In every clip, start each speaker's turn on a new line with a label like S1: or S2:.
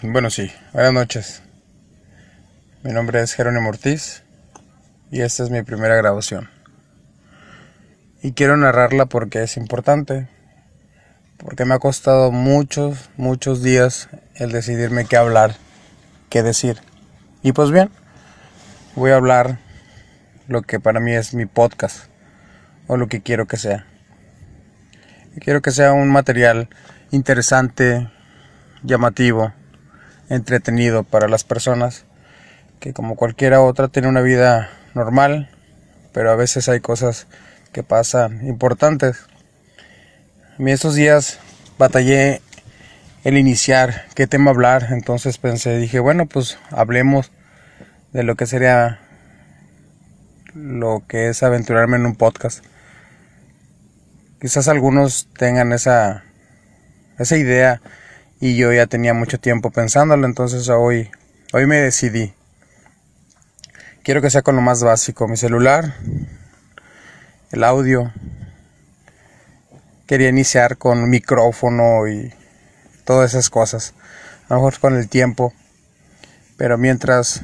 S1: Bueno, sí, buenas noches. Mi nombre es Jerónimo Ortiz y esta es mi primera grabación. Y quiero narrarla porque es importante, porque me ha costado muchos, muchos días el decidirme qué hablar, qué decir. Y pues bien, voy a hablar lo que para mí es mi podcast o lo que quiero que sea. Quiero que sea un material interesante, llamativo, entretenido para las personas que como cualquiera otra tiene una vida normal, pero a veces hay cosas que pasan importantes. A mí estos días batallé el iniciar qué tema hablar, entonces pensé, dije, bueno, pues hablemos de lo que sería lo que es aventurarme en un podcast. Quizás algunos tengan esa esa idea y yo ya tenía mucho tiempo pensándolo, entonces hoy, hoy me decidí. Quiero que sea con lo más básico, mi celular, el audio. Quería iniciar con micrófono y todas esas cosas. A lo mejor con el tiempo. Pero mientras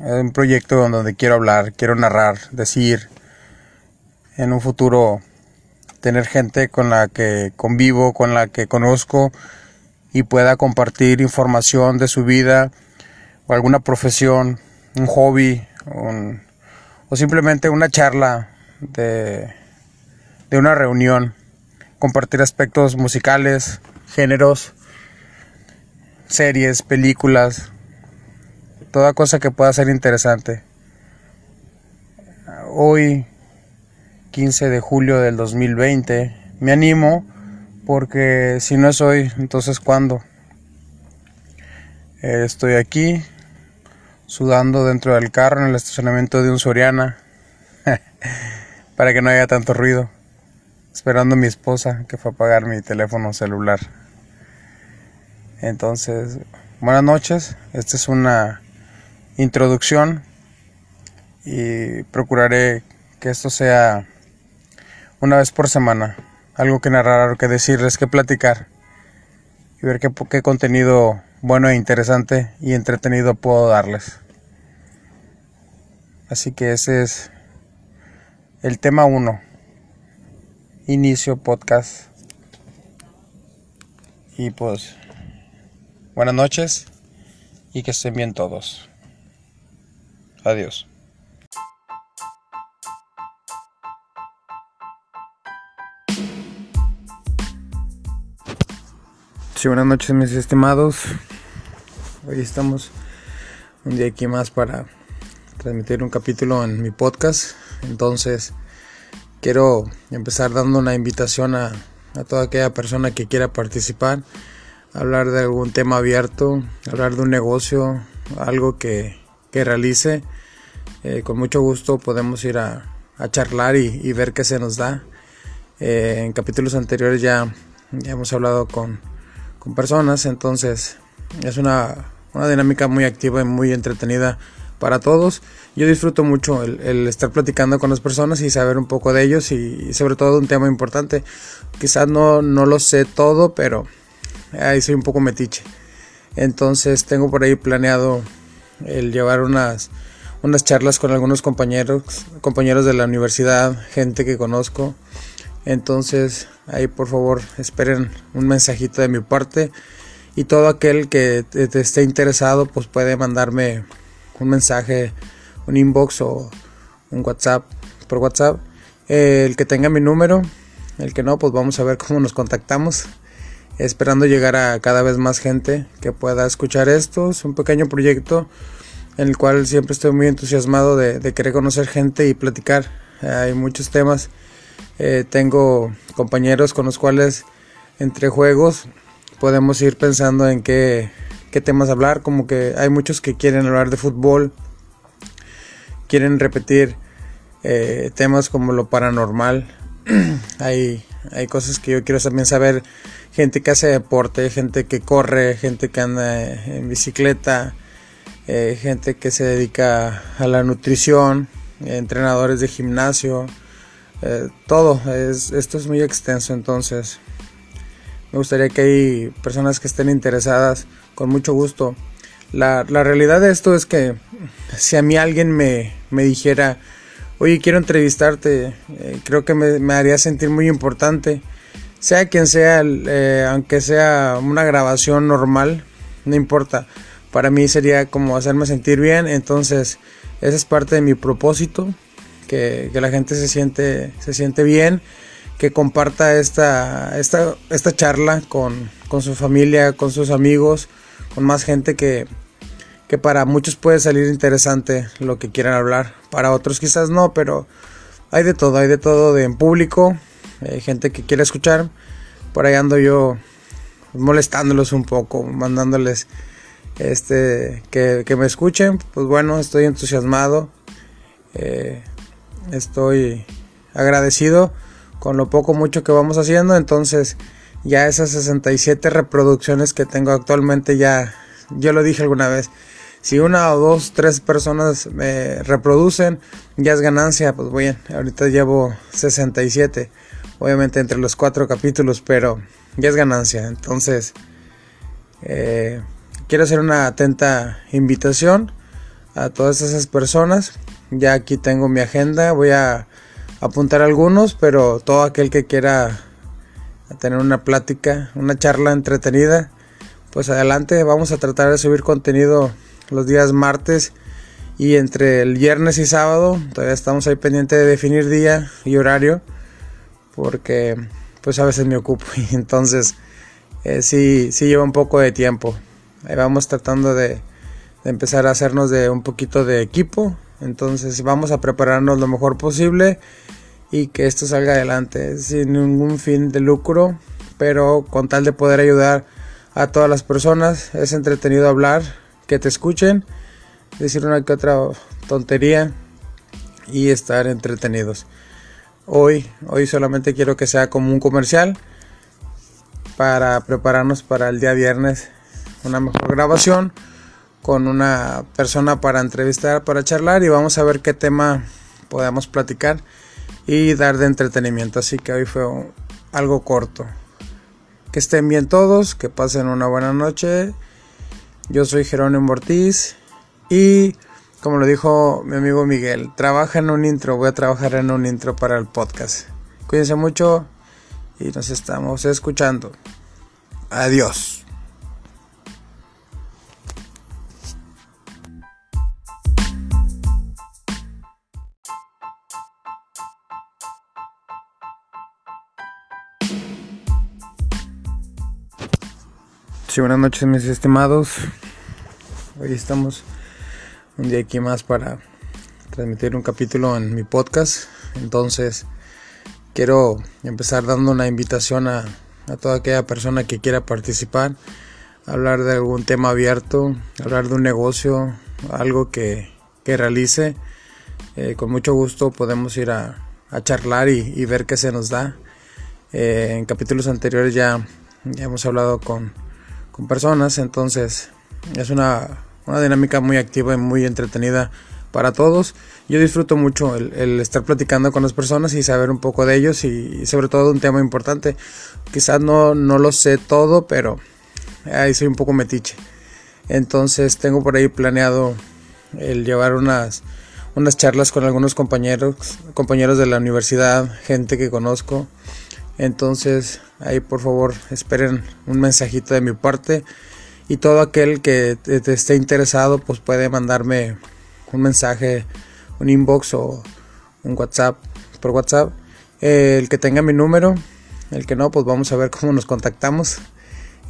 S1: es un proyecto donde quiero hablar, quiero narrar, decir, en un futuro tener gente con la que convivo, con la que conozco y pueda compartir información de su vida o alguna profesión, un hobby o simplemente una charla de, de una reunión, compartir aspectos musicales, géneros, series, películas, toda cosa que pueda ser interesante. Hoy 15 de julio del 2020. Me animo porque si no es hoy, entonces ¿cuándo? Eh, estoy aquí sudando dentro del carro en el estacionamiento de un Soriana para que no haya tanto ruido. Esperando a mi esposa que fue a apagar mi teléfono celular. Entonces, buenas noches. Esta es una introducción y procuraré que esto sea una vez por semana. Algo que narrar, que decirles, que platicar. Y ver qué, qué contenido bueno e interesante y entretenido puedo darles. Así que ese es el tema 1. Inicio podcast. Y pues, buenas noches y que estén bien todos. Adiós. Buenas noches mis estimados. Hoy estamos un día aquí más para transmitir un capítulo en mi podcast. Entonces quiero empezar dando una invitación a, toda aquella persona que quiera participar, hablar de algún tema abierto, hablar de un negocio, algo que, realice. Eh, con mucho gusto podemos ir a, charlar y, ver qué se nos da. Eh, en capítulos anteriores ya, ya hemos hablado con con personas, entonces es una, una dinámica muy activa y muy entretenida para todos. Yo disfruto mucho el, estar platicando con las personas y saber un poco de ellos y, sobre todo un tema importante. Quizás no, no lo sé todo, pero ahí soy un poco metiche. Entonces tengo por ahí planeado el llevar unas, unas charlas con algunos compañeros, compañeros de la universidad, gente que conozco. Entonces Ahí por favor esperen un mensajito de mi parte. Y todo aquel que esté interesado pues puede mandarme un mensaje, un inbox o un WhatsApp por WhatsApp. el que tenga mi número, el que no pues vamos a ver cómo nos contactamos. Esperando llegar a cada vez más gente que pueda escuchar esto. Es un pequeño proyecto en el cual siempre estoy muy entusiasmado de querer conocer gente y platicar. Hay muchos temas eh, tengo compañeros con los cuales entre juegos podemos ir pensando en qué, temas hablar, como que hay muchos que quieren hablar de fútbol, quieren repetir eh, temas como lo paranormal, hay, hay cosas que yo quiero también saber, gente que hace deporte, gente que corre, gente que anda en bicicleta, eh, gente que se dedica a la nutrición, entrenadores de gimnasio, eh, todo, es, esto es muy extenso, entonces Me gustaría que hay personas que estén interesadas, con mucho gusto. La, realidad de esto es que si a mí alguien me, me dijera, oye, quiero entrevistarte, eh, creo que me, haría sentir muy importante. Sea quien sea, eh, aunque sea una grabación normal, no importa. Para mí sería como hacerme sentir bien, entonces esa es parte de mi propósito, que, la gente se siente, se siente bien, que comparta esta, esta, esta charla con, con su familia, con sus amigos, con más gente que, que para muchos puede salir interesante lo que quieran hablar, para otros quizás no, pero hay de todo, hay de todo de en público, hay gente que quiere escuchar, por ahí ando yo molestándolos un poco, mandándoles este que, me escuchen, pues bueno, estoy entusiasmado, eh, estoy agradecido con lo poco mucho que vamos haciendo, entonces ya esas 67 reproducciones que tengo actualmente ya, yo lo dije alguna vez, si una o dos, tres personas me reproducen, ya es ganancia. Pues bien, ahorita llevo 67, obviamente entre los cuatro capítulos, pero ya es ganancia. Entonces, eh, quiero hacer una atenta invitación a todas esas personas. Ya aquí tengo mi agenda, voy a apuntar algunos, pero todo aquel que quiera tener una plática, una charla entretenida, pues adelante, vamos a tratar de subir contenido los días martes y entre el viernes y sábado todavía estamos ahí pendiente de definir día y horario porque pues a veces me ocupo y entonces eh, sí, sí lleva un poco de tiempo. Ahí vamos tratando de, de, empezar a hacernos de un poquito de equipo. Entonces vamos a prepararnos lo mejor posible y que esto salga adelante sin ningún fin de lucro, pero con tal de poder ayudar a todas las personas. Es entretenido hablar, que te escuchen, decir una que otra tontería y estar entretenidos. Hoy, hoy solamente quiero que sea como un comercial para prepararnos para el día viernes una mejor grabación con una persona para entrevistar, para charlar y vamos a ver qué tema podemos platicar y dar de entretenimiento. Así que hoy fue algo corto. Que estén bien todos, que pasen una buena noche yo soy Jerónimo Ortiz y como lo dijo mi amigo Miguel, trabaja en un intro, voy a trabajar en un intro para el podcast. Cuídense mucho y nos estamos escuchando. Adiós. Sí, buenas noches mis estimados. Hoy estamos un día aquí más para transmitir un capítulo en mi podcast. Entonces quiero empezar dando una invitación a, toda aquella persona que quiera participar, hablar de algún tema abierto, hablar de un negocio, algo que, realice. Eh, con mucho gusto podemos ir a, charlar y, ver qué se nos da. Eh, en capítulos anteriores ya, ya hemos hablado con con personas, entonces es una, una dinámica muy activa y muy entretenida para todos. Yo disfruto mucho el, estar platicando con las personas y saber un poco de ellos y, sobre todo un tema importante. Quizás no, no lo sé todo, pero ahí soy un poco metiche. Entonces tengo por ahí planeado el llevar unas, unas charlas con algunos compañeros, compañeros de la universidad, gente que conozco. Entonces Ahí por favor esperen un mensajito de mi parte. Y todo aquel que te esté interesado pues puede mandarme un mensaje, un inbox o un WhatsApp por WhatsApp. el que tenga mi número, el que no pues vamos a ver cómo nos contactamos.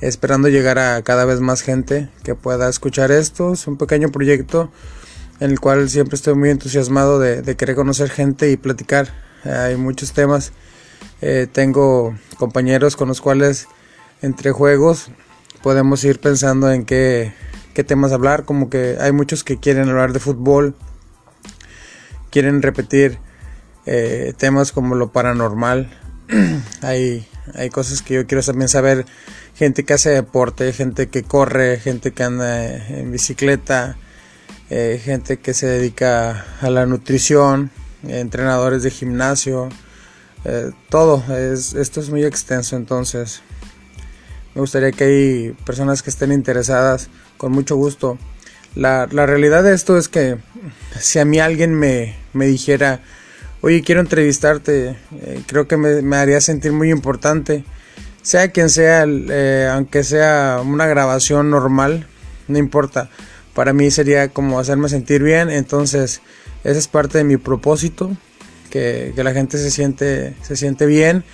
S1: Esperando llegar a cada vez más gente que pueda escuchar esto. Es un pequeño proyecto en el cual siempre estoy muy entusiasmado de querer conocer gente y platicar. Hay muchos temas eh, tengo compañeros con los cuales entre juegos podemos ir pensando en qué, temas hablar, como que hay muchos que quieren hablar de fútbol, quieren repetir eh, temas como lo paranormal, hay, hay cosas que yo quiero también saber, gente que hace deporte, gente que corre, gente que anda en bicicleta, eh, gente que se dedica a la nutrición, entrenadores de gimnasio, eh, todo, es, esto es muy extenso, entonces Me gustaría que hay personas que estén interesadas, con mucho gusto. La, la realidad de esto es que si a mí alguien me, me dijera, oye, quiero entrevistarte, eh, creo que me, me, haría sentir muy importante. Sea quien sea, eh, aunque sea una grabación normal, no importa. Para mí sería como hacerme sentir bien, entonces esa es parte de mi propósito, que, la gente se siente, se siente bien,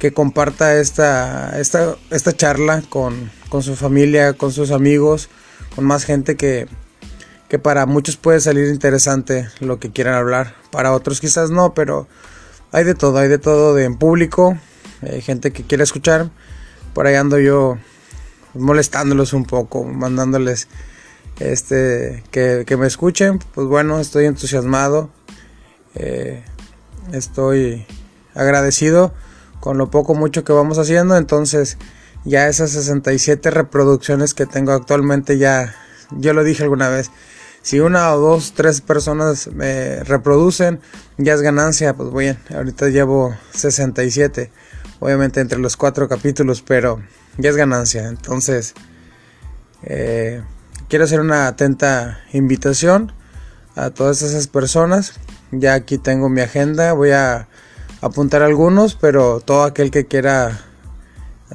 S1: que comparta esta, esta, esta charla con, con su familia, con sus amigos, con más gente que, que para muchos puede salir interesante lo que quieran hablar, para otros quizás no, pero hay de todo, hay de todo de en público, hay gente que quiere escuchar, por ahí ando yo molestándolos un poco, mandándoles este que, que me escuchen, pues bueno, estoy entusiasmado, eh, estoy agradecido con lo poco mucho que vamos haciendo, entonces ya esas 67 reproducciones que tengo actualmente ya, yo lo dije alguna vez, si una o dos, tres personas me reproducen, ya es ganancia, pues bien, ahorita llevo 67, obviamente entre los cuatro capítulos, pero ya es ganancia, entonces eh, quiero hacer una atenta invitación a todas esas personas, ya aquí tengo mi agenda, voy a apuntar algunos, pero todo aquel que quiera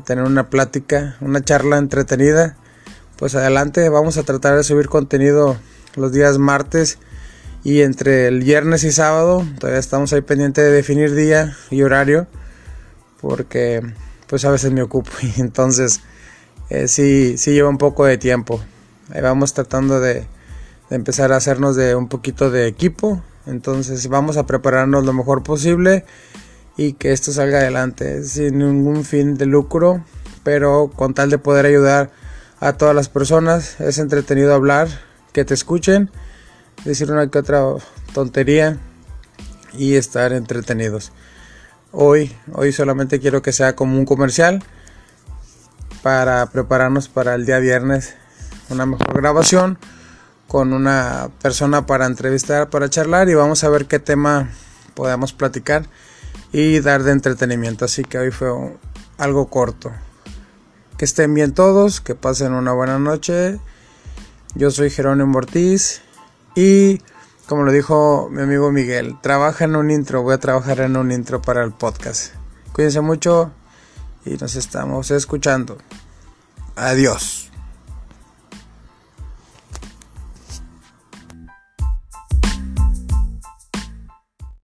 S1: tener una plática, una charla entretenida, pues adelante, vamos a tratar de subir contenido los días martes y entre el viernes y sábado, todavía estamos ahí pendiente de definir día y horario, porque pues a veces me ocupo y entonces eh, sí, sí lleva un poco de tiempo. Ahí vamos tratando de, de empezar a hacernos de un poquito de equipo, entonces vamos a prepararnos lo mejor posible y que esto salga adelante sin ningún fin de lucro, pero con tal de poder ayudar a todas las personas. Es entretenido hablar, que te escuchen, decir una que otra tontería y estar entretenidos. Hoy, hoy solamente quiero que sea como un comercial para prepararnos para el día viernes una mejor grabación con una persona para entrevistar, para charlar y vamos a ver qué tema podemos platicar y dar de entretenimiento. Así que hoy fue algo corto. Que estén bien todos, que pasen una buena noche. Yo soy Jerónimo Ortiz y como lo dijo mi amigo Miguel, trabaja en un intro, voy a trabajar en un intro para el podcast. Cuídense mucho y nos estamos escuchando. Adiós.